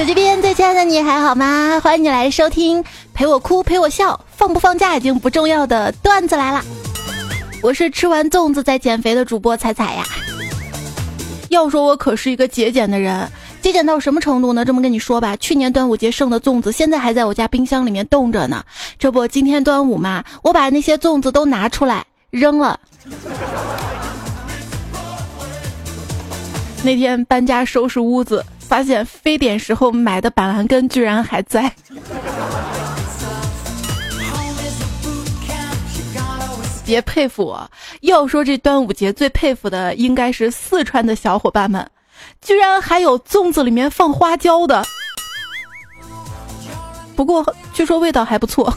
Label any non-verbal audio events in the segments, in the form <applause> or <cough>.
手机边最亲爱的你还好吗？欢迎你来收听陪我哭陪我笑，放不放假已经不重要的段子来了。我是吃完粽子在减肥的主播彩彩呀。要说我可是一个节俭的人，节俭到什么程度呢？这么跟你说吧，去年端午节剩的粽子现在还在我家冰箱里面冻着呢。这不，今天端午嘛，我把那些粽子都拿出来扔了。那天搬家收拾屋子。发现非典时候买的板蓝根居然还在。别佩服我，要说这端午节最佩服的应该是四川的小伙伴们，居然还有粽子里面放花椒的。不过据说味道还不错。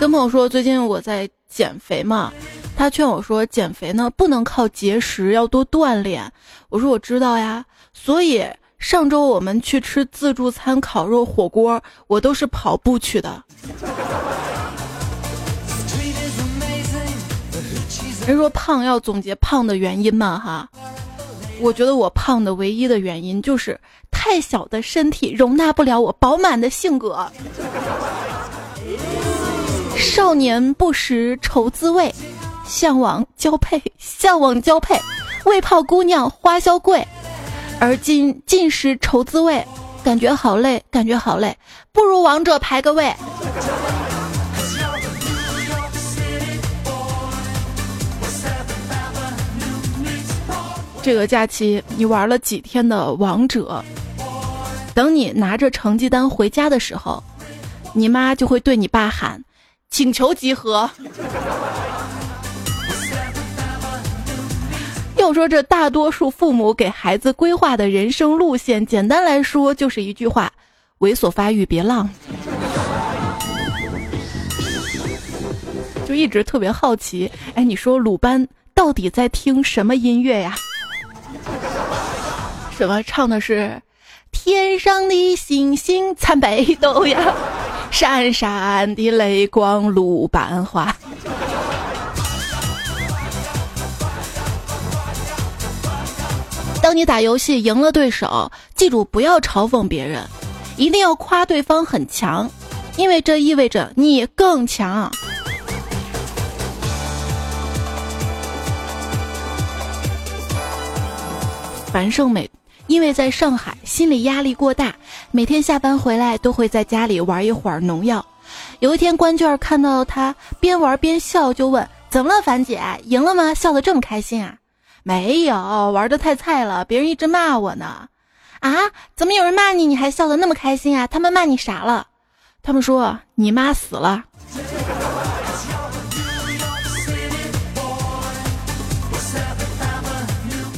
跟朋友说，最近我在减肥嘛。他劝我说：“减肥呢，不能靠节食，要多锻炼。”我说：“我知道呀。”所以上周我们去吃自助餐烤肉火锅，我都是跑步去的。人说胖要总结胖的原因嘛？哈，我觉得我胖的唯一的原因就是太小的身体容纳不了我饱满的性格。少年不识愁滋味。向往交配，<laughs> 向往交配，为泡姑娘花销贵，而今尽是愁滋味，感觉好累，感觉好累，不如王者排个位。这个假期你玩了几天的王者？等你拿着成绩单回家的时候，你妈就会对你爸喊：“请求集合。”要说这大多数父母给孩子规划的人生路线，简单来说就是一句话：猥琐发育别浪。就一直特别好奇，哎，你说鲁班到底在听什么音乐呀？什么唱的是天上的星星参北斗呀，闪闪的泪光鲁班花。当你打游戏赢了对手，记住不要嘲讽别人，一定要夸对方很强，因为这意味着你更强。樊胜美因为在上海，心理压力过大，每天下班回来都会在家里玩一会儿农药。有一天，关卷看到他边玩边笑，就问：“怎么了，樊姐？赢了吗？笑得这么开心啊？”没有玩的太菜了，别人一直骂我呢。啊，怎么有人骂你，你还笑得那么开心啊？他们骂你啥了？他们说你妈死了。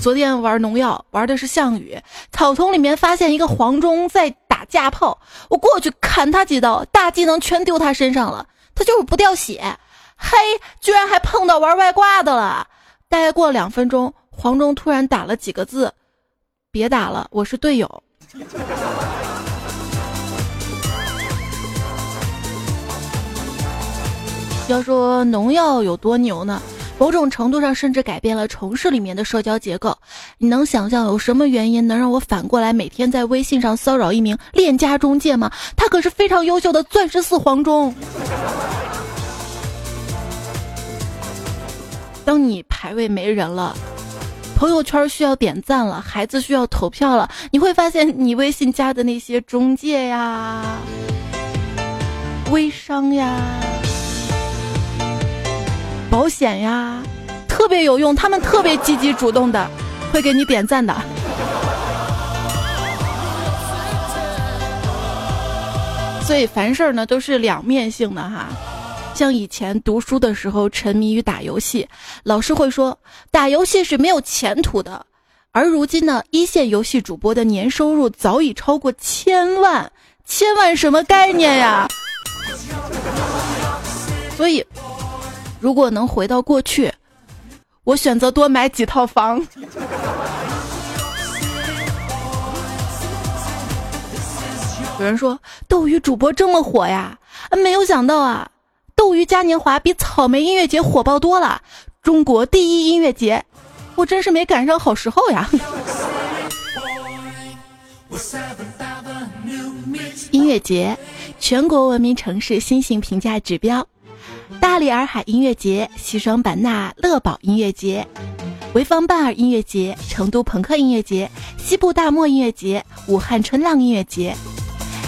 昨天玩农药，玩的是项羽，草丛里面发现一个黄忠在打架炮，我过去砍他几刀，大技能全丢他身上了，他就是不掉血。嘿，居然还碰到玩外挂的了。大概过了两分钟，黄忠突然打了几个字：“别打了，我是队友。<laughs> ”要说农药有多牛呢？某种程度上甚至改变了城市里面的社交结构。你能想象有什么原因能让我反过来每天在微信上骚扰一名链家中介吗？他可是非常优秀的钻石四黄忠。当你排位没人了，朋友圈需要点赞了，孩子需要投票了，你会发现你微信加的那些中介呀、微商呀、保险呀，特别有用，他们特别积极主动的，会给你点赞的。所以凡事呢都是两面性的哈。像以前读书的时候沉迷于打游戏，老师会说打游戏是没有前途的。而如今呢，一线游戏主播的年收入早已超过千万，千万什么概念呀？所以，如果能回到过去，我选择多买几套房。有人说斗鱼主播这么火呀？没有想到啊！斗鱼嘉年华比草莓音乐节火爆多了，中国第一音乐节，我真是没赶上好时候呀。音乐节，全国文明城市新型评价指标：大理洱海音乐节、西双版纳乐宝音乐节、潍坊半儿音乐节、成都朋克音乐节、西部大漠音乐节、武汉春浪音乐节。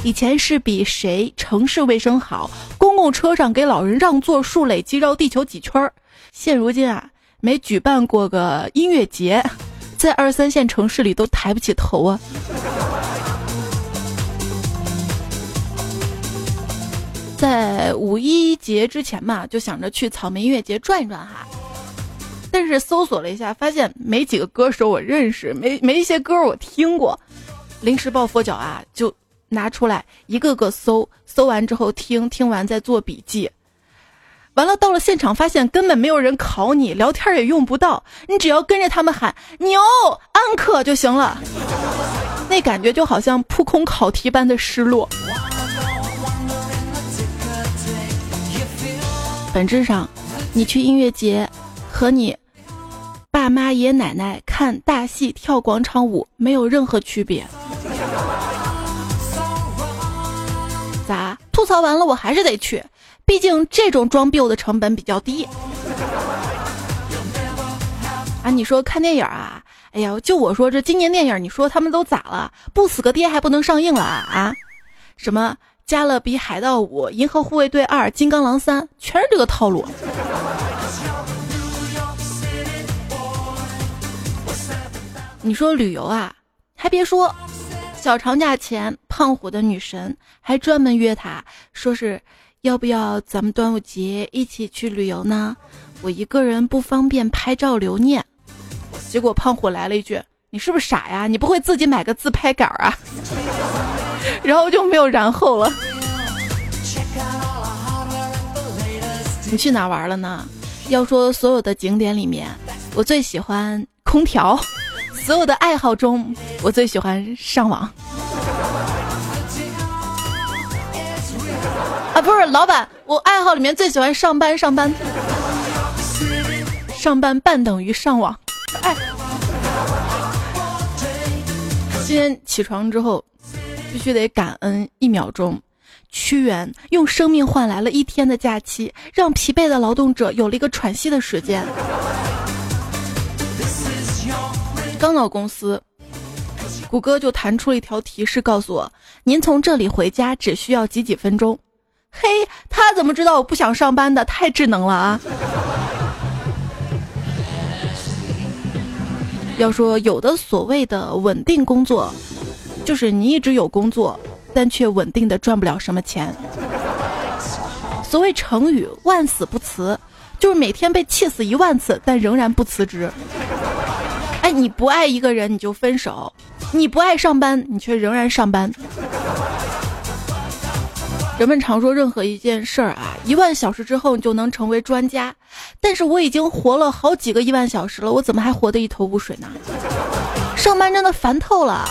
以前是比谁城市卫生好，公共车上给老人让座数累计绕地球几圈儿。现如今啊，没举办过个音乐节，<laughs> 在二三线城市里都抬不起头啊。在五一节之前嘛，就想着去草莓音乐节转一转哈。但是搜索了一下，发现没几个歌手我认识，没没一些歌我听过。临时抱佛脚啊，就拿出来一个个搜，搜完之后听，听完再做笔记。完了到了现场，发现根本没有人考你，聊天也用不到，你只要跟着他们喊牛安可就行了。那感觉就好像扑空考题般的失落。本质上，你去音乐节，和你爸妈爷爷奶奶看大戏跳广场舞没有任何区别。吐槽完了，我还是得去，毕竟这种装逼的成本比较低。啊，你说看电影啊？哎呀，就我说这今年电影，你说他们都咋了？不死个爹还不能上映了啊？啊？什么？加勒比海盗五、银河护卫队二、金刚狼三，全是这个套路。你说旅游啊，还别说，小长假前，胖虎的女神还专门约他，说是要不要咱们端午节一起去旅游呢？我一个人不方便拍照留念。结果胖虎来了一句：“你是不是傻呀？你不会自己买个自拍杆啊？” <laughs> 然后就没有然后了。你去哪玩了呢？要说所有的景点里面，我最喜欢空调。所有的爱好中，我最喜欢上网。啊，不是，老板，我爱好里面最喜欢上班。上班，上班半等于上网。哎，今天起床之后。必须得感恩一秒钟，屈原用生命换来了一天的假期，让疲惫的劳动者有了一个喘息的时间。刚到公司，谷歌就弹出了一条提示，告诉我：“您从这里回家只需要几几分钟。”嘿，他怎么知道我不想上班的？太智能了啊！<laughs> 要说有的所谓的稳定工作。就是你一直有工作，但却稳定的赚不了什么钱。所谓成语“万死不辞”，就是每天被气死一万次，但仍然不辞职。哎，你不爱一个人你就分手，你不爱上班你却仍然上班。人们常说任何一件事儿啊，一万小时之后你就能成为专家，但是我已经活了好几个亿万小时了，我怎么还活得一头雾水呢？上班真的烦透了。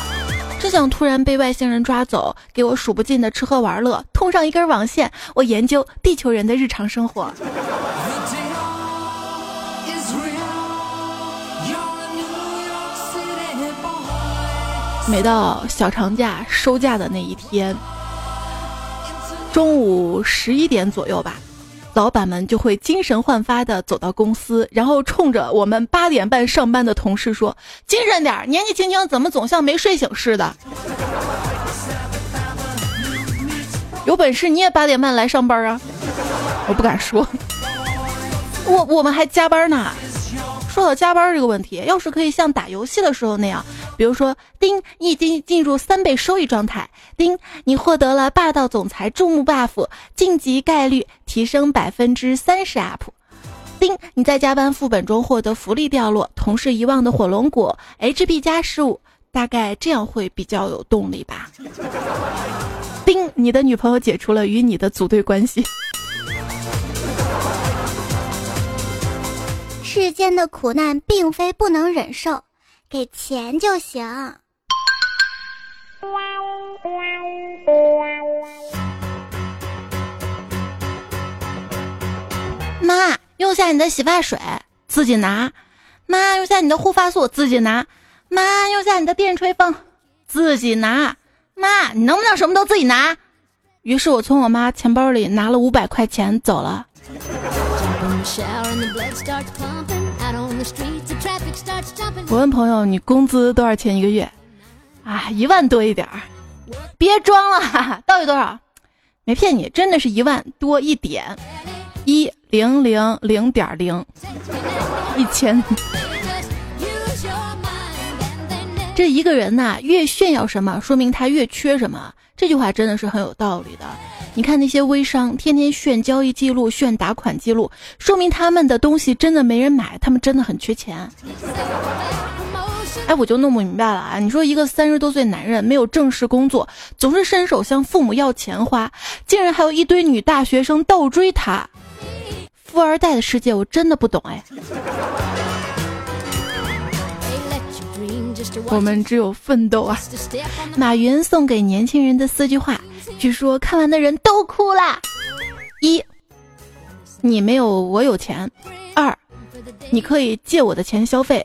真想突然被外星人抓走，给我数不尽的吃喝玩乐，通上一根网线，我研究地球人的日常生活。每到小长假收假的那一天，中午十一点左右吧。老板们就会精神焕发的走到公司，然后冲着我们八点半上班的同事说：“精神点，年纪轻轻怎么总像没睡醒似的？有本事你也八点半来上班啊！”我不敢说，<laughs> 我我们还加班呢。说到加班这个问题，要是可以像打游戏的时候那样，比如说，丁，你已经进入三倍收益状态；丁，你获得了霸道总裁注目 buff，晋级概率提升百分之三十 up；丁，你在加班副本中获得福利掉落，同事遗忘的火龙果，HP 加十五，大概这样会比较有动力吧。<laughs> 丁，你的女朋友解除了与你的组队关系。世间的苦难并非不能忍受，给钱就行。妈，用下你的洗发水，自己拿。妈，用下你的护发素，自己拿。妈，用下你的电吹风，自己拿。妈，你能不能什么都自己拿？于是我从我妈钱包里拿了五百块钱走了。我问朋友，你工资多少钱一个月？啊，一万多一点儿。别装了，哈哈到底多少？没骗你，真的是一万多一点，一零零零点零，一千。这一个人呐，越炫耀什么，说明他越缺什么。这句话真的是很有道理的。你看那些微商，天天炫交易记录、炫打款记录，说明他们的东西真的没人买，他们真的很缺钱。哎，我就弄不明白了啊！你说一个三十多岁男人没有正式工作，总是伸手向父母要钱花，竟然还有一堆女大学生倒追他，富二代的世界我真的不懂哎。我们只有奋斗啊！马云送给年轻人的四句话，据说看完的人都哭了。一，你没有我有钱；二，你可以借我的钱消费；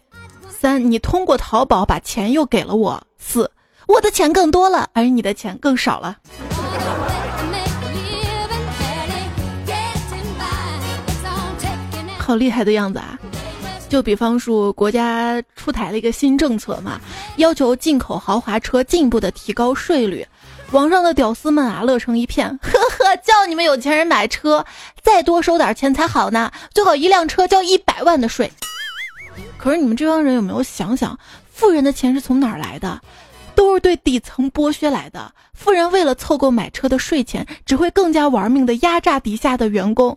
三，你通过淘宝把钱又给了我；四，我的钱更多了，而你的钱更少了。好厉害的样子啊！就比方说，国家出台了一个新政策嘛，要求进口豪华车进一步的提高税率。网上的屌丝们啊，乐成一片，<laughs> 呵呵，叫你们有钱人买车，再多收点钱才好呢，最好一辆车交一百万的税。可是你们这帮人有没有想想，富人的钱是从哪儿来的？都是对底层剥削来的。富人为了凑够买车的税钱，只会更加玩命的压榨底下的员工。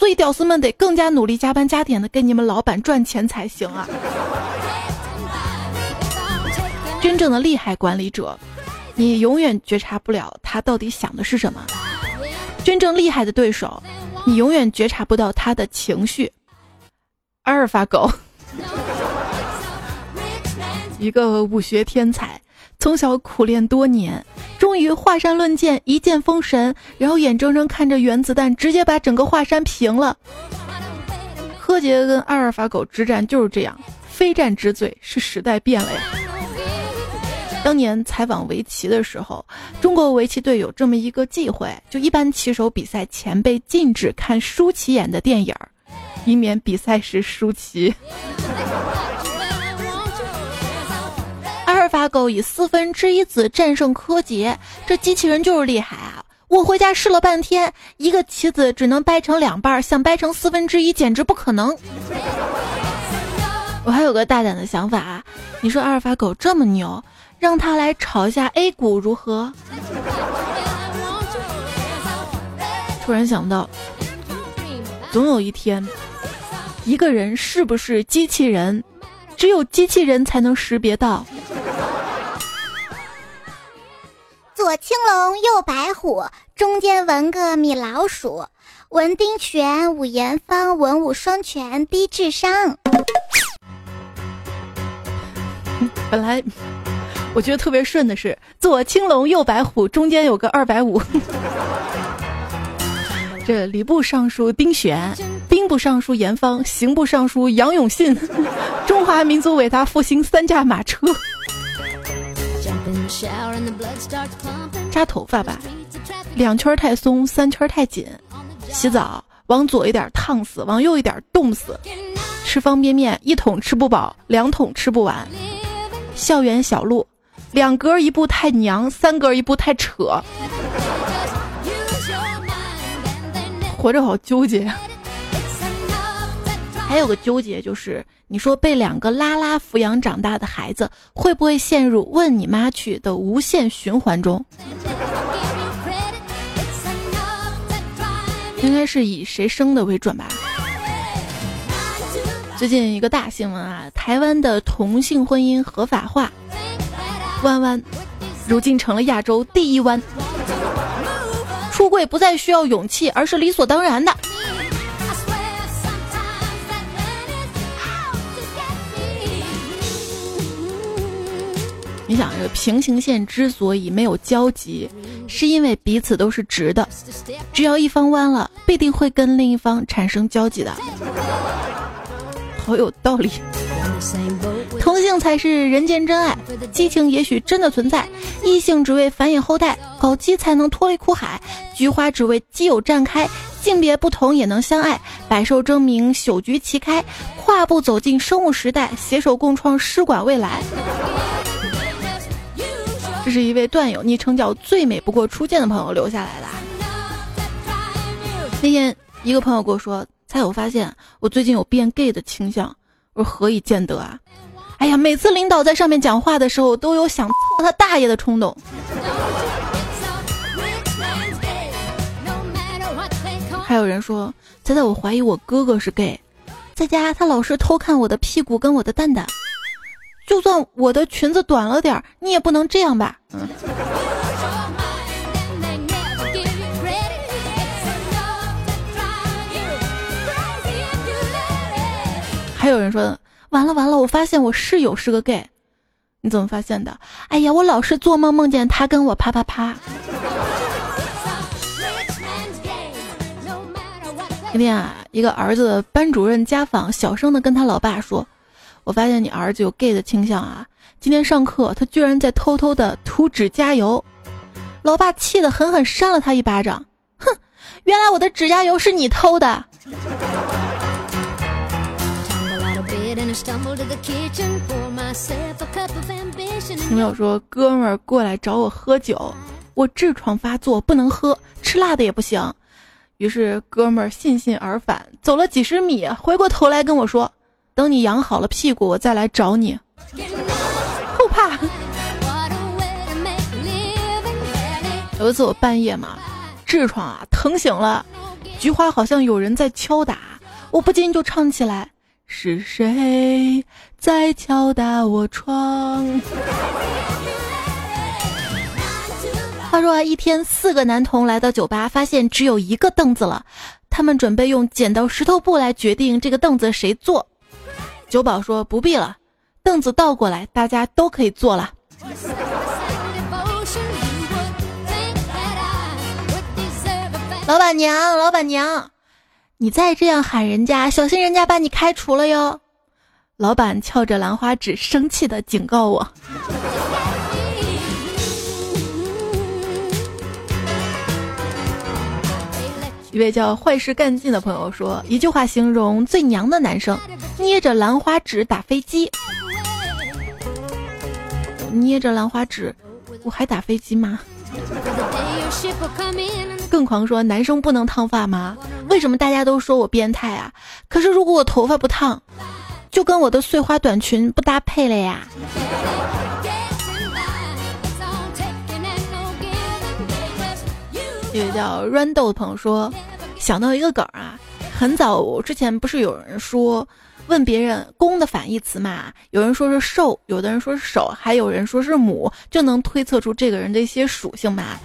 所以，屌丝们得更加努力加班加点的给你们老板赚钱才行啊！真正的厉害管理者，你永远觉察不了他到底想的是什么；真正厉害的对手，你永远觉察不到他的情绪。阿尔法狗，<laughs> 一个武学天才。从小苦练多年，终于华山论剑一剑封神，然后眼睁睁看着原子弹直接把整个华山平了。柯洁跟阿尔法狗之战就是这样，非战之罪是时代变了呀。当年采访围棋的时候，中国围棋队有这么一个忌讳，就一般棋手比赛前被禁止看舒淇演的电影儿，以免比赛时输棋。阿尔法狗以四分之一子战胜柯洁，这机器人就是厉害啊！我回家试了半天，一个棋子只能掰成两半，想掰成四分之一简直不可能。<laughs> 我还有个大胆的想法，你说阿尔法狗这么牛，让它来炒一下 A 股如何？<laughs> 突然想到，总有一天，一个人是不是机器人，只有机器人才能识别到。左青龙，右白虎，中间纹个米老鼠，文丁玄，武严方，文武双全，低智商。本来我觉得特别顺的是左青龙，右白虎，中间有个二百五。<laughs> 这礼部尚书丁玄，兵部尚书严方，刑部尚书杨永信，中华民族伟大复兴三驾马车。扎头发吧，两圈太松，三圈太紧。洗澡往左一点烫死，往右一点冻死。吃方便面一桶吃不饱，两桶吃不完。校园小路，两格一步太娘，三格一步太扯。活着好纠结呀。还有个纠结就是，你说被两个拉拉抚养长大的孩子，会不会陷入“问你妈去”的无限循环中？应该是以谁生的为准吧。最近一个大新闻啊，台湾的同性婚姻合法化，弯弯，如今成了亚洲第一弯，出柜不再需要勇气，而是理所当然的。你想，这个平行线之所以没有交集，是因为彼此都是直的，只要一方弯了，必定会跟另一方产生交集的。好有道理。同性才是人间真爱，激情也许真的存在。异性只为繁衍后代，搞基才能脱离苦海。菊花只为基友绽开，性别不同也能相爱。百兽争鸣，朽菊齐开，跨步走进生物时代，携手共创诗馆未来。这是一位段友昵称叫“最美不过初见”的朋友留下来的。那天一个朋友跟我说：“才我发现我最近有变 gay 的倾向。”我说：“何以见得啊？”哎呀，每次领导在上面讲话的时候，都有想操他大爷的冲动。还有人说：“猜猜我怀疑我哥哥是 gay，在家他老是偷看我的屁股跟我的蛋蛋。”就算我的裙子短了点儿，你也不能这样吧？嗯。还有人说，完了完了，我发现我室友是个 gay，你怎么发现的？哎呀，我老是做梦梦见他跟我啪啪啪。那天啊，一个儿子的班主任家访，小声的跟他老爸说。我发现你儿子有 gay 的倾向啊！今天上课，他居然在偷偷的涂指甲油，老爸气得狠狠扇了他一巴掌。哼，原来我的指甲油是你偷的！有没有说哥们儿过来找我喝酒，我痔疮发作不能喝，吃辣的也不行。于是哥们儿悻悻而返，走了几十米，回过头来跟我说。等你养好了屁股，我再来找你。后怕。有一次我半夜嘛，痔疮啊疼醒了，菊花好像有人在敲打，我不禁就唱起来：是谁在敲打我窗？<laughs> 话说啊，一天四个男童来到酒吧，发现只有一个凳子了，他们准备用剪刀石头布来决定这个凳子谁坐。酒保说：“不必了，凳子倒过来，大家都可以坐了。”老板娘，老板娘，你再这样喊人家，小心人家把你开除了哟！老板翘着兰花指，生气的警告我。一位叫坏事干尽的朋友说：“一句话形容最娘的男生，捏着兰花指打飞机。捏着兰花指，我还打飞机吗？”更狂说：“男生不能烫发吗？为什么大家都说我变态啊？可是如果我头发不烫，就跟我的碎花短裙不搭配了呀。”一位叫 Rando 的朋友说：“想到一个梗啊，很早之前不是有人说，问别人公的反义词嘛？有人说是兽，有的人说是手，还有人说是母，就能推测出这个人的一些属性嘛？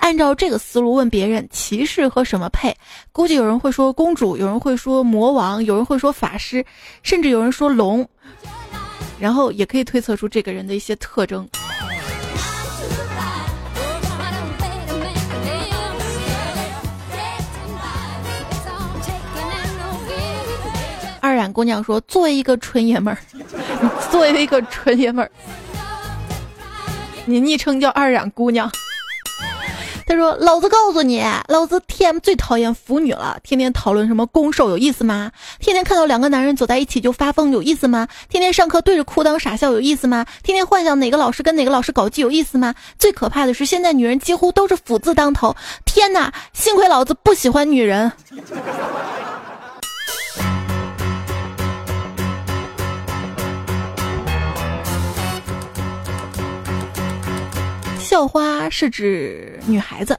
按照这个思路问别人，骑士和什么配？估计有人会说公主，有人会说魔王，有人会说法师，甚至有人说龙，然后也可以推测出这个人的一些特征。”二染姑娘说：“作为一个纯爷们儿，作为一个纯爷们儿，你昵称叫二染姑娘。”他说：“老子告诉你，老子 T M 最讨厌腐女了，天天讨论什么攻受有意思吗？天天看到两个男人走在一起就发疯有意思吗？天天上课对着裤裆傻笑有意思吗？天天幻想哪个老师跟哪个老师搞基有意思吗？最可怕的是，现在女人几乎都是腐字当头。天哪，幸亏老子不喜欢女人。”校花是指女孩子，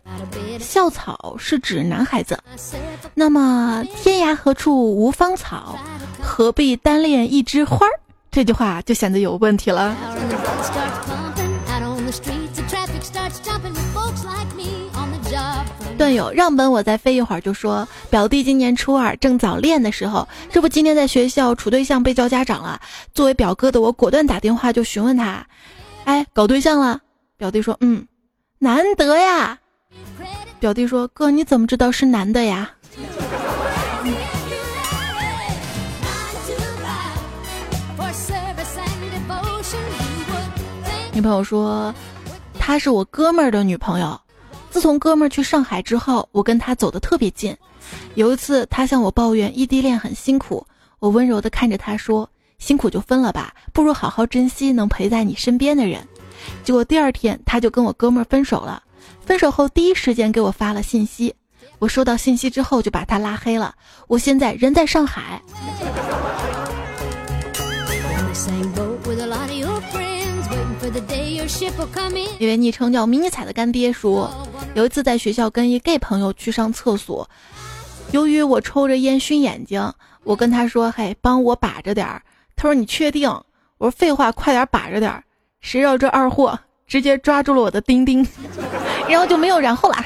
校草是指男孩子。那么天涯何处无芳草，何必单恋一枝花儿？这句话就显得有问题了。段友让本我再飞一会儿，就说表弟今年初二，正早恋的时候，这不今天在学校处对象被叫家长了。作为表哥的我，果断打电话就询问他，哎，搞对象了？表弟说嗯难得呀。表弟说哥你怎么知道是男的呀？女朋友说她是我哥们儿的女朋友。自从哥们儿去上海之后我跟他走得特别近。有一次他向我抱怨异地恋很辛苦我温柔地看着他说辛苦就分了吧不如好好珍惜能陪在你身边的人。结果第二天，他就跟我哥们儿分手了。分手后第一时间给我发了信息，我收到信息之后就把他拉黑了。我现在人在上海。一位昵称叫迷你彩的干爹说，有一次在学校跟一 gay 朋友去上厕所，由于我抽着烟熏眼睛，我跟他说：“嘿，帮我把着点儿。”他说：“你确定？”我说：“废话，快点把着点儿。”谁知道这二货直接抓住了我的丁丁，<laughs> 然后就没有然后啦。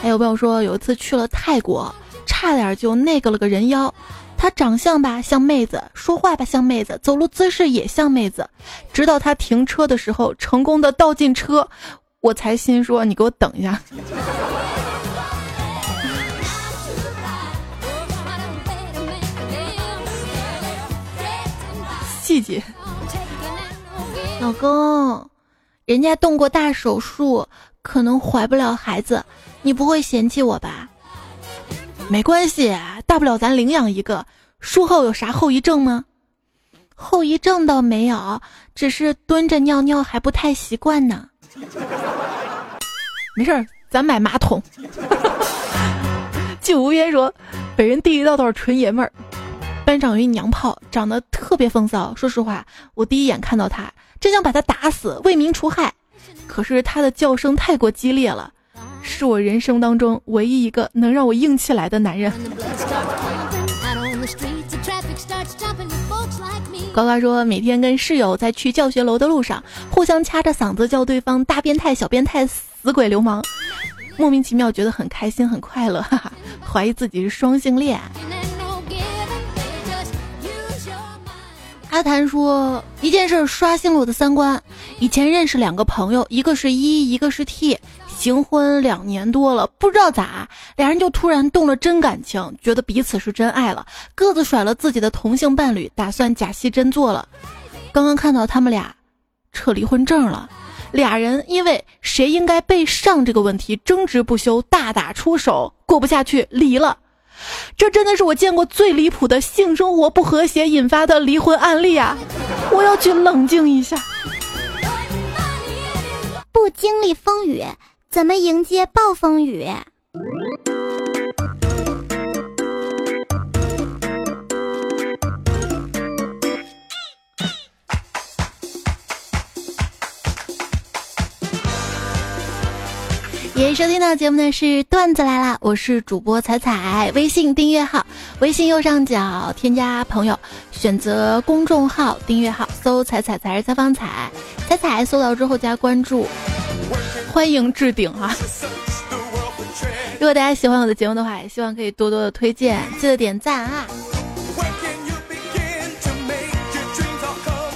还有朋友说，有一次去了泰国。差点就那个了个人妖，他长相吧像妹子，说话吧像妹子，走路姿势也像妹子。直到他停车的时候成功的倒进车，我才心说你给我等一下。细节，老公，人家动过大手术，可能怀不了孩子，你不会嫌弃我吧？没关系，大不了咱领养一个。术后有啥后遗症吗？后遗症倒没有，只是蹲着尿尿还不太习惯呢。没事儿，咱买马桶。季无言说，本人第一道道纯爷们儿。班长有一娘炮，长得特别风骚。说实话，我第一眼看到他，真想把他打死，为民除害。可是他的叫声太过激烈了。是我人生当中唯一一个能让我硬起来的男人。呱呱说，每天跟室友在去教学楼的路上，互相掐着嗓子叫对方大变态、小变态、死鬼、流氓，莫名其妙觉得很开心、很快乐，哈哈，怀疑自己是双性恋。阿谭说，一件事刷新了我的三观。以前认识两个朋友，一个是一一个是 T。行婚两年多了，不知道咋，俩人就突然动了真感情，觉得彼此是真爱了，各自甩了自己的同性伴侣，打算假戏真做了。刚刚看到他们俩扯离婚证了，俩人因为谁应该被上这个问题争执不休，大打出手，过不下去离了。这真的是我见过最离谱的性生活不和谐引发的离婚案例啊！我要去冷静一下，不经历风雨。怎么迎接暴风雨？也收听到节目的是段子来了，我是主播彩彩，微信订阅号，微信右上角添加朋友，选择公众号订阅号，搜“彩彩才是采访彩彩彩”，搜到之后加关注。欢迎置顶啊！如果大家喜欢我的节目的话，也希望可以多多的推荐，记得点赞啊！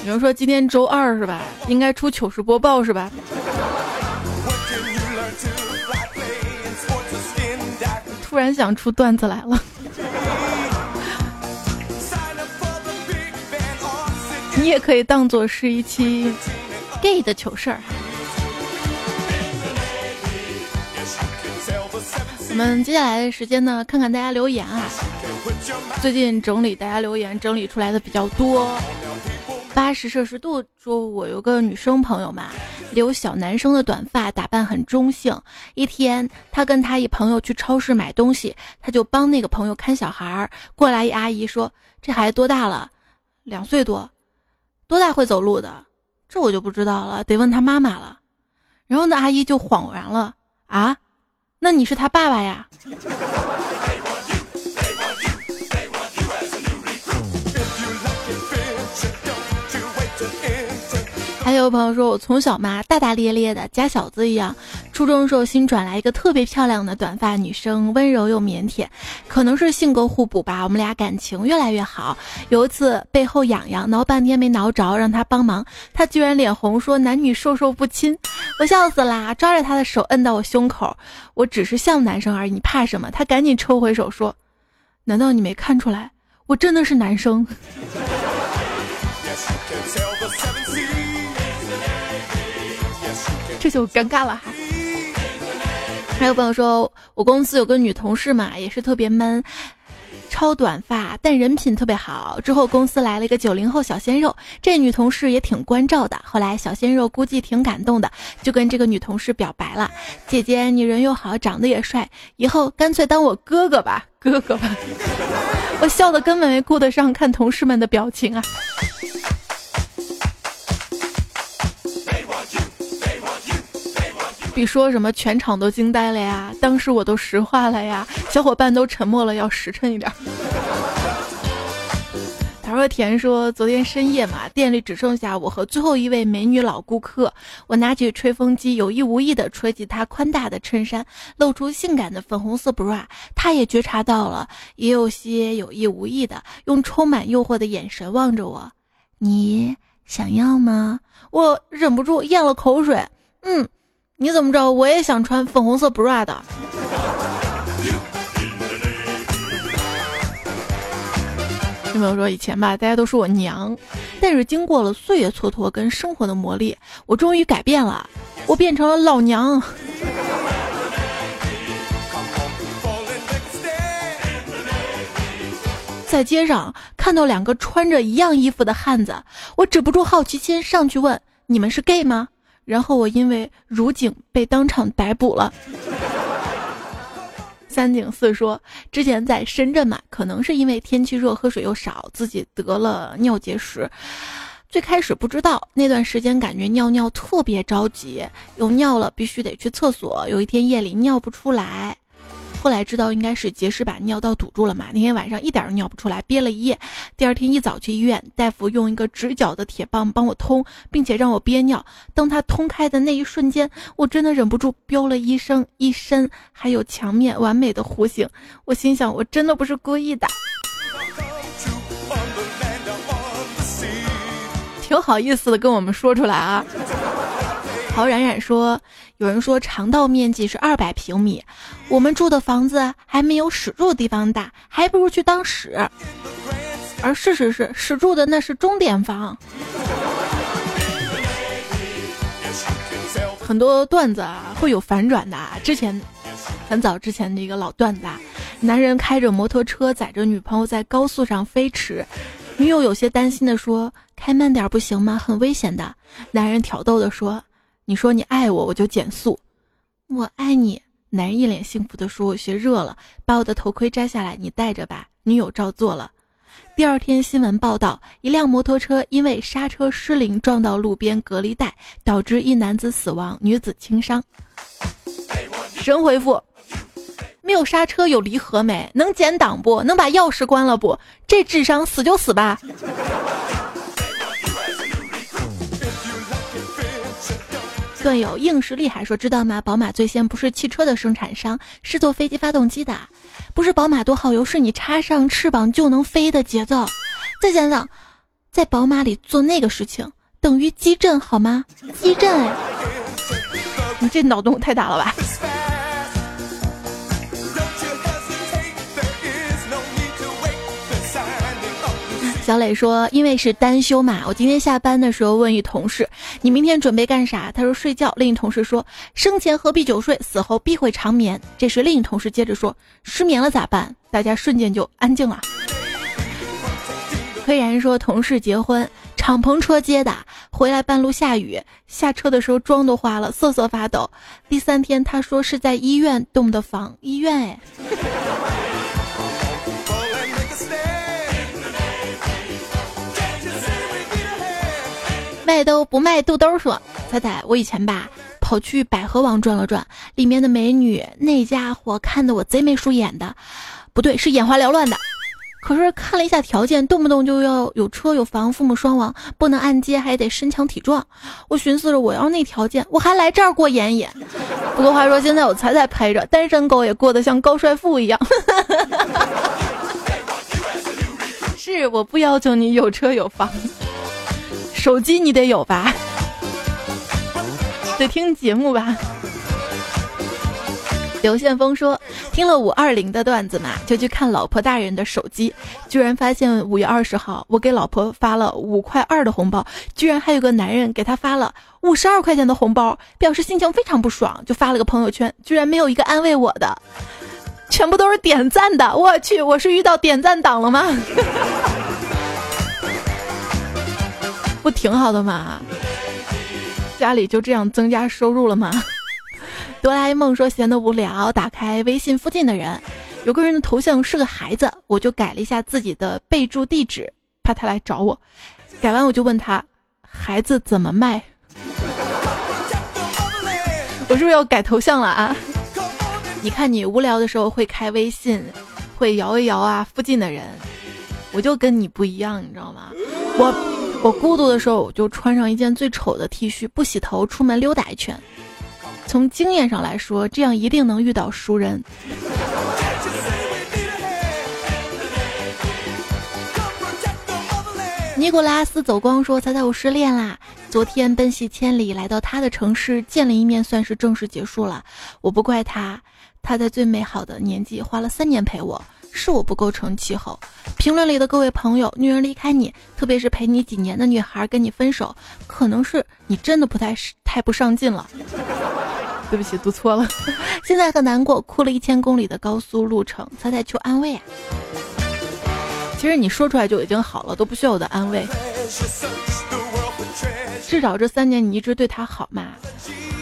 比如说今天周二是吧？应该出糗事播报是吧？突然想出段子来了，<laughs> 你也可以当做是一期 gay 的糗事儿。我们接下来的时间呢，看看大家留言啊。最近整理大家留言，整理出来的比较多。八十摄氏度说，我有个女生朋友嘛，留小男生的短发，打扮很中性。一天，他跟他一朋友去超市买东西，他就帮那个朋友看小孩儿。过来一阿姨说：“这孩子多大了？两岁多，多大会走路的？这我就不知道了，得问他妈妈了。”然后那阿姨就恍然了啊。那你是他爸爸呀？还有朋友说，我从小嘛大大咧咧的，家小子一样。初中时候新转来一个特别漂亮的短发女生，温柔又腼腆，可能是性格互补吧，我们俩感情越来越好。有一次背后痒痒，挠半天没挠着，让她帮忙，她居然脸红说男女授受不亲，我笑死啦！抓着她的手摁到我胸口，我只是像男生而已，你怕什么？她赶紧抽回手说，难道你没看出来，我真的是男生？<laughs> 这就尴尬了哈。还有朋友说，我公司有个女同事嘛，也是特别闷。超短发，但人品特别好。之后公司来了一个九零后小鲜肉，这女同事也挺关照的。后来小鲜肉估计挺感动的，就跟这个女同事表白了：“姐姐，你人又好，长得也帅，以后干脆当我哥哥吧，哥哥吧。<laughs> ”我笑的根本没顾得上看同事们的表情啊。比说什么全场都惊呆了呀！当时我都石化了呀！小伙伴都沉默了，要实诚一点。陶若田说：“昨天深夜嘛，店里只剩下我和最后一位美女老顾客。我拿起吹风机，有意无意的吹起她宽大的衬衫，露出性感的粉红色 bra。她也觉察到了，也有些有意无意的用充满诱惑的眼神望着我。你想要吗？我忍不住咽了口水。嗯。”你怎么着？我也想穿粉红色 bra 的。有没有说以前吧，大家都说我娘，但是经过了岁月蹉跎跟生活的磨砺，我终于改变了，我变成了老娘。在街上看到两个穿着一样衣服的汉子，我止不住好奇心上去问：“你们是 gay 吗？”然后我因为辱警被当场逮捕了。三井四说，之前在深圳嘛，可能是因为天气热，喝水又少，自己得了尿结石。最开始不知道，那段时间感觉尿尿特别着急，有尿了必须得去厕所。有一天夜里尿不出来。后来知道应该是结石把尿道堵住了嘛。那天晚上一点都尿不出来，憋了一夜。第二天一早去医院，大夫用一个直角的铁棒帮我通，并且让我憋尿。当他通开的那一瞬间，我真的忍不住飙了一声，一身还有墙面完美的弧形。我心想，我真的不是故意的，挺好意思的跟我们说出来啊。陶冉冉说：“有人说肠道面积是二百平米，我们住的房子还没有屎住的地方大，还不如去当屎。而事实是，屎住的那是钟点房。很多段子啊会有反转的啊。之前很早之前的一个老段子，男人开着摩托车载着女朋友在高速上飞驰，女友有些担心的说：‘开慢点不行吗？很危险的。’男人挑逗的说。”你说你爱我，我就减速。我爱你，男人一脸幸福的说：“我学热了，把我的头盔摘下来，你戴着吧。”女友照做了。第二天新闻报道，一辆摩托车因为刹车失灵撞到路边隔离带，导致一男子死亡，女子轻伤。神回复：没有刹车有离合没？能减档不能把钥匙关了不？这智商死就死吧。段友硬实力还，说知道吗？宝马最先不是汽车的生产商，是做飞机发动机的。不是宝马多耗油，是你插上翅膀就能飞的节奏。再想想，在宝马里做那个事情等于激震，好吗？激震，你这脑洞太大了吧？小磊说：“因为是单休嘛，我今天下班的时候问一同事，你明天准备干啥？他说睡觉。另一同事说，生前何必久睡，死后必会长眠。这时另一同事接着说，失眠了咋办？大家瞬间就安静了。虽然说同事结婚，敞篷车接的，回来半路下雨，下车的时候妆都花了，瑟瑟发抖。第三天他说是在医院动的房，医院哎。”卖兜不卖肚兜说：“彩彩，我以前吧跑去百合网转了转，里面的美女那家伙看得我贼眉鼠眼的，不对，是眼花缭乱的。可是看了一下条件，动不动就要有车有房，父母双亡，不能按揭，还得身强体壮。我寻思着，我要那条件，我还来这儿过眼瘾。不过话说，现在有彩彩陪着，单身狗也过得像高帅富一样。<laughs> 是，我不要求你有车有房。”手机你得有吧，<laughs> 得听节目吧。刘宪峰说：“听了五二零的段子嘛，就去看老婆大人的手机，居然发现五月二十号我给老婆发了五块二的红包，居然还有个男人给他发了五十二块钱的红包，表示心情非常不爽，就发了个朋友圈，居然没有一个安慰我的，全部都是点赞的。我去，我是遇到点赞党了吗？不挺好的吗？家里就这样增加收入了吗？<laughs> 哆啦 A 梦说闲得无聊，打开微信附近的人，有个人的头像是个孩子，我就改了一下自己的备注地址，怕他来找我。改完我就问他，孩子怎么卖？<laughs> 我是不是要改头像了啊？你看你无聊的时候会开微信，会摇一摇啊附近的人，我就跟你不一样，你知道吗？我我孤独的时候我就穿上一件最丑的 T 恤，不洗头出门溜达一圈。从经验上来说，这样一定能遇到熟人。尼古拉斯走光说：“猜猜我失恋啦！昨天奔袭千里来到他的城市见了一面，算是正式结束了。我不怪他，他在最美好的年纪花了三年陪我，是我不够成气候。评论里的各位朋友，女人离开你，特别是陪你几年的女孩跟你分手，可能是你真的不太太不上进了。”对不起，读错了。<laughs> 现在很难过，哭了一千公里的高速路程，猜猜求安慰啊！其实你说出来就已经好了，都不需要我的安慰。至少这三年你一直对他好嘛，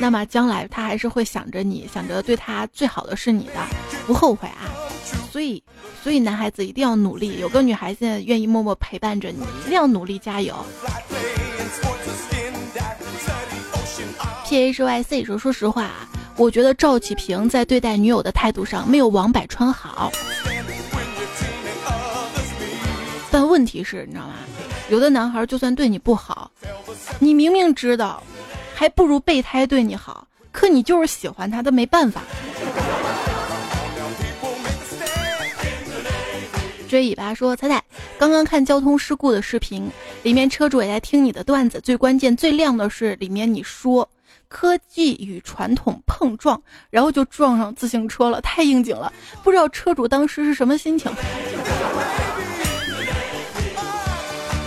那么将来他还是会想着你，想着对他最好的是你的，不后悔啊。所以，所以男孩子一定要努力，有个女孩子愿意默默陪伴着你，一定要努力加油。P H Y C 说：“说实话啊，我觉得赵启平在对待女友的态度上没有王百川好。但问题是，你知道吗？有的男孩就算对你不好，你明明知道，还不如备胎对你好，可你就是喜欢他，他没办法。”追尾巴说：“彩彩，刚刚看交通事故的视频，里面车主也在听你的段子，最关键、最亮的是里面你说。”科技与传统碰撞，然后就撞上自行车了，太应景了。不知道车主当时是什么心情？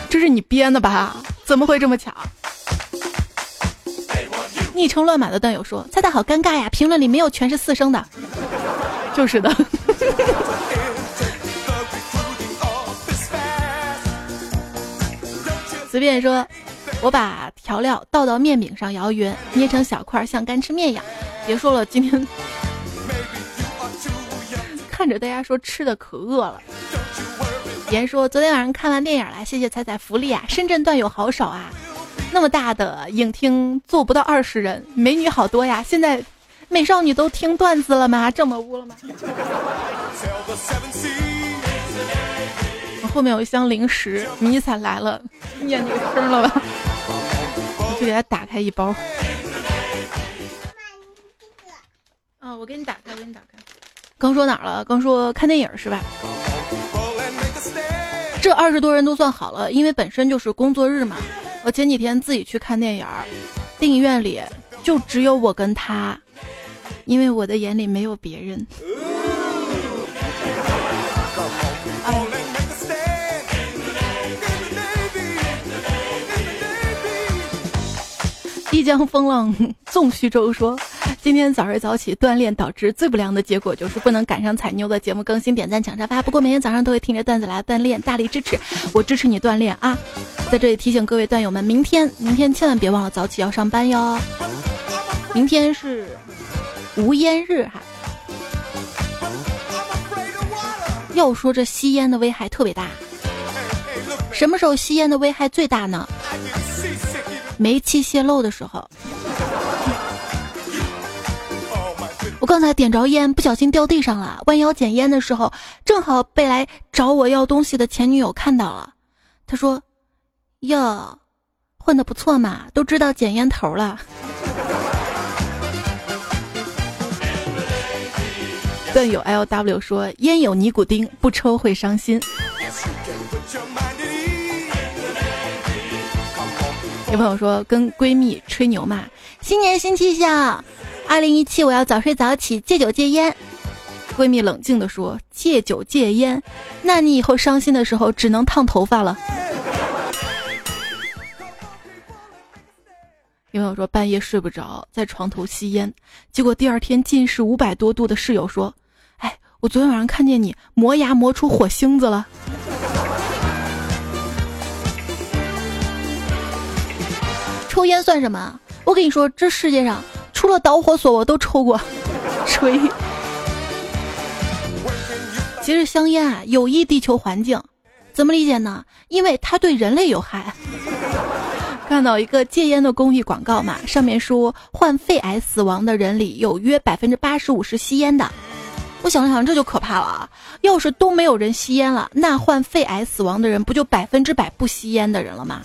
这是你编的吧？怎么会这么巧？昵称乱码的段友说：“猜猜好尴尬呀，评论里没有全是四声的。”就是的。随便说。我把调料倒到面饼上，摇匀，捏成小块，像干吃面一样。别说了，今天看着大家说吃的可饿了。言说昨天晚上看完电影了，谢谢彩彩福利啊！深圳段友好少啊，那么大的影厅坐不到二十人，美女好多呀。现在美少女都听段子了吗？这么污了吗？<laughs> 我后面有一箱零食，迷彩来了，念你个声了吧？<laughs> 我去给他打开一包。啊，我给你打开，我给你打开。刚说哪儿了？刚说看电影是吧？这二十多人都算好了，因为本身就是工作日嘛。我前几天自己去看电影，电影院里就只有我跟他，因为我的眼里没有别人。一江风浪纵虚舟说：“今天早睡早起锻炼，导致最不良的结果就是不能赶上彩妞的节目更新、点赞、抢沙发。不过每天早上都会听着段子来锻炼，大力支持我，支持你锻炼啊！在这里提醒各位段友们，明天明天千万别忘了早起要上班哟。明天是无烟日哈。要说这吸烟的危害特别大，什么时候吸烟的危害最大呢？”煤气泄漏的时候，我刚才点着烟，不小心掉地上了。弯腰捡烟的时候，正好被来找我要东西的前女友看到了。他说：“哟，混的不错嘛，都知道捡烟头了。”段友 L W 说：“烟有尼古丁，不抽会伤心。”有朋友说跟闺蜜吹牛嘛，新年新气象，二零一七我要早睡早起，戒酒戒烟。闺蜜冷静地说：“戒酒戒烟，那你以后伤心的时候只能烫头发了。”有朋友说半夜睡不着，在床头吸烟，结果第二天近视五百多度的室友说：“哎，我昨天晚上看见你磨牙磨出火星子了。”抽烟算什么？我跟你说，这世界上除了导火索，我都抽过。<laughs> 吹。其实香烟啊有益地球环境，怎么理解呢？因为它对人类有害。<laughs> 看到一个戒烟的公益广告嘛，上面说患肺癌死亡的人里有约百分之八十五是吸烟的。我想了想，这就可怕了啊！要是都没有人吸烟了，那患肺癌死亡的人不就百分之百不吸烟的人了吗？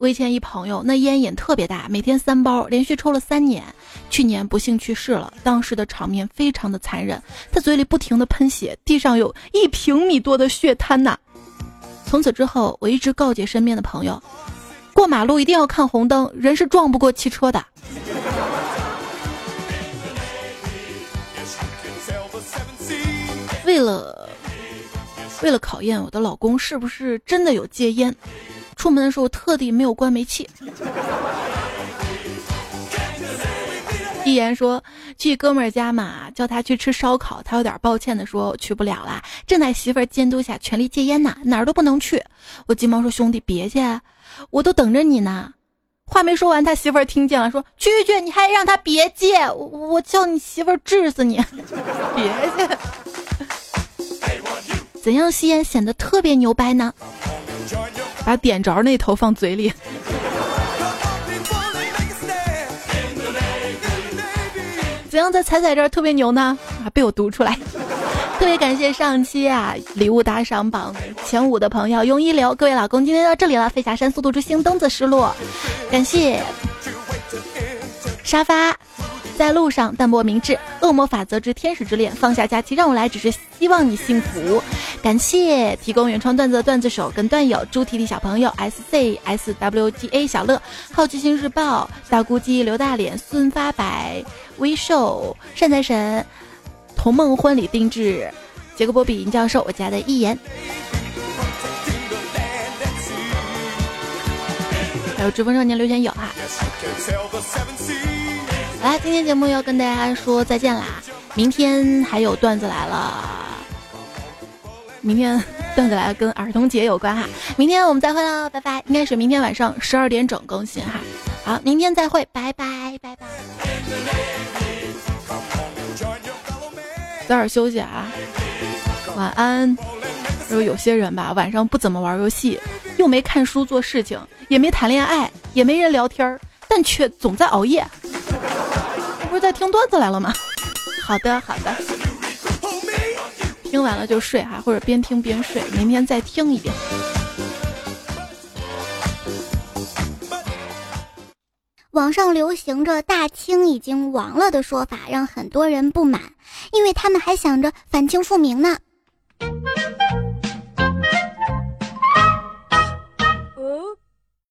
我以前一朋友，那烟瘾特别大，每天三包，连续抽了三年，去年不幸去世了。当时的场面非常的残忍，他嘴里不停的喷血，地上有一平米多的血滩呐。从此之后，我一直告诫身边的朋友，过马路一定要看红灯，人是撞不过汽车的。为了，为了考验我的老公是不是真的有戒烟。出门的时候特地没有关煤气。一言说去哥们儿家嘛，叫他去吃烧烤，他有点抱歉的说去不了啦，正在媳妇儿监督下全力戒烟呢，哪儿都不能去。我急忙说兄弟别去，我都等着你呢。话没说完，他媳妇儿听见了，说去去去，你还让他别戒，我我叫你媳妇儿治死你，<laughs> 别去。怎样吸烟显得特别牛掰呢？把点着那头放嘴里，怎样在彩彩这儿特别牛呢？啊，被我读出来。<laughs> 特别感谢上期啊礼物打赏榜前五的朋友，用一流，各位老公，今天到这里了。飞霞山速度之星，东子失落，感谢沙发。在路上，淡泊明志，恶魔法则之天使之恋，放下假期让我来，只是希望你幸福。感谢提供原创段子的段子手跟段友猪提提小朋友 S C S W G A 小乐，好奇心日报大姑鸡刘大脸孙发白微瘦善财神童梦婚礼定制杰克波比银教授我家的一言，还有直播少年刘玄友哈。来，今天节目要跟大家说再见啦！明天还有段子来了，明天段子来了跟儿童节有关哈。明天我们再会喽，拜拜！应该是明天晚上十二点整更新哈。好，明天再会，拜拜拜拜。早点休息啊，晚安。说有些人吧，晚上不怎么玩游戏，又没看书做事情，也没谈恋爱，也没人聊天但却总在熬夜。不是在听段子来了吗？<laughs> 好的，好的，听完了就睡哈，或者边听边睡，明天再听一遍。网上流行着大清已经亡了的说法，让很多人不满，因为他们还想着反清复明呢。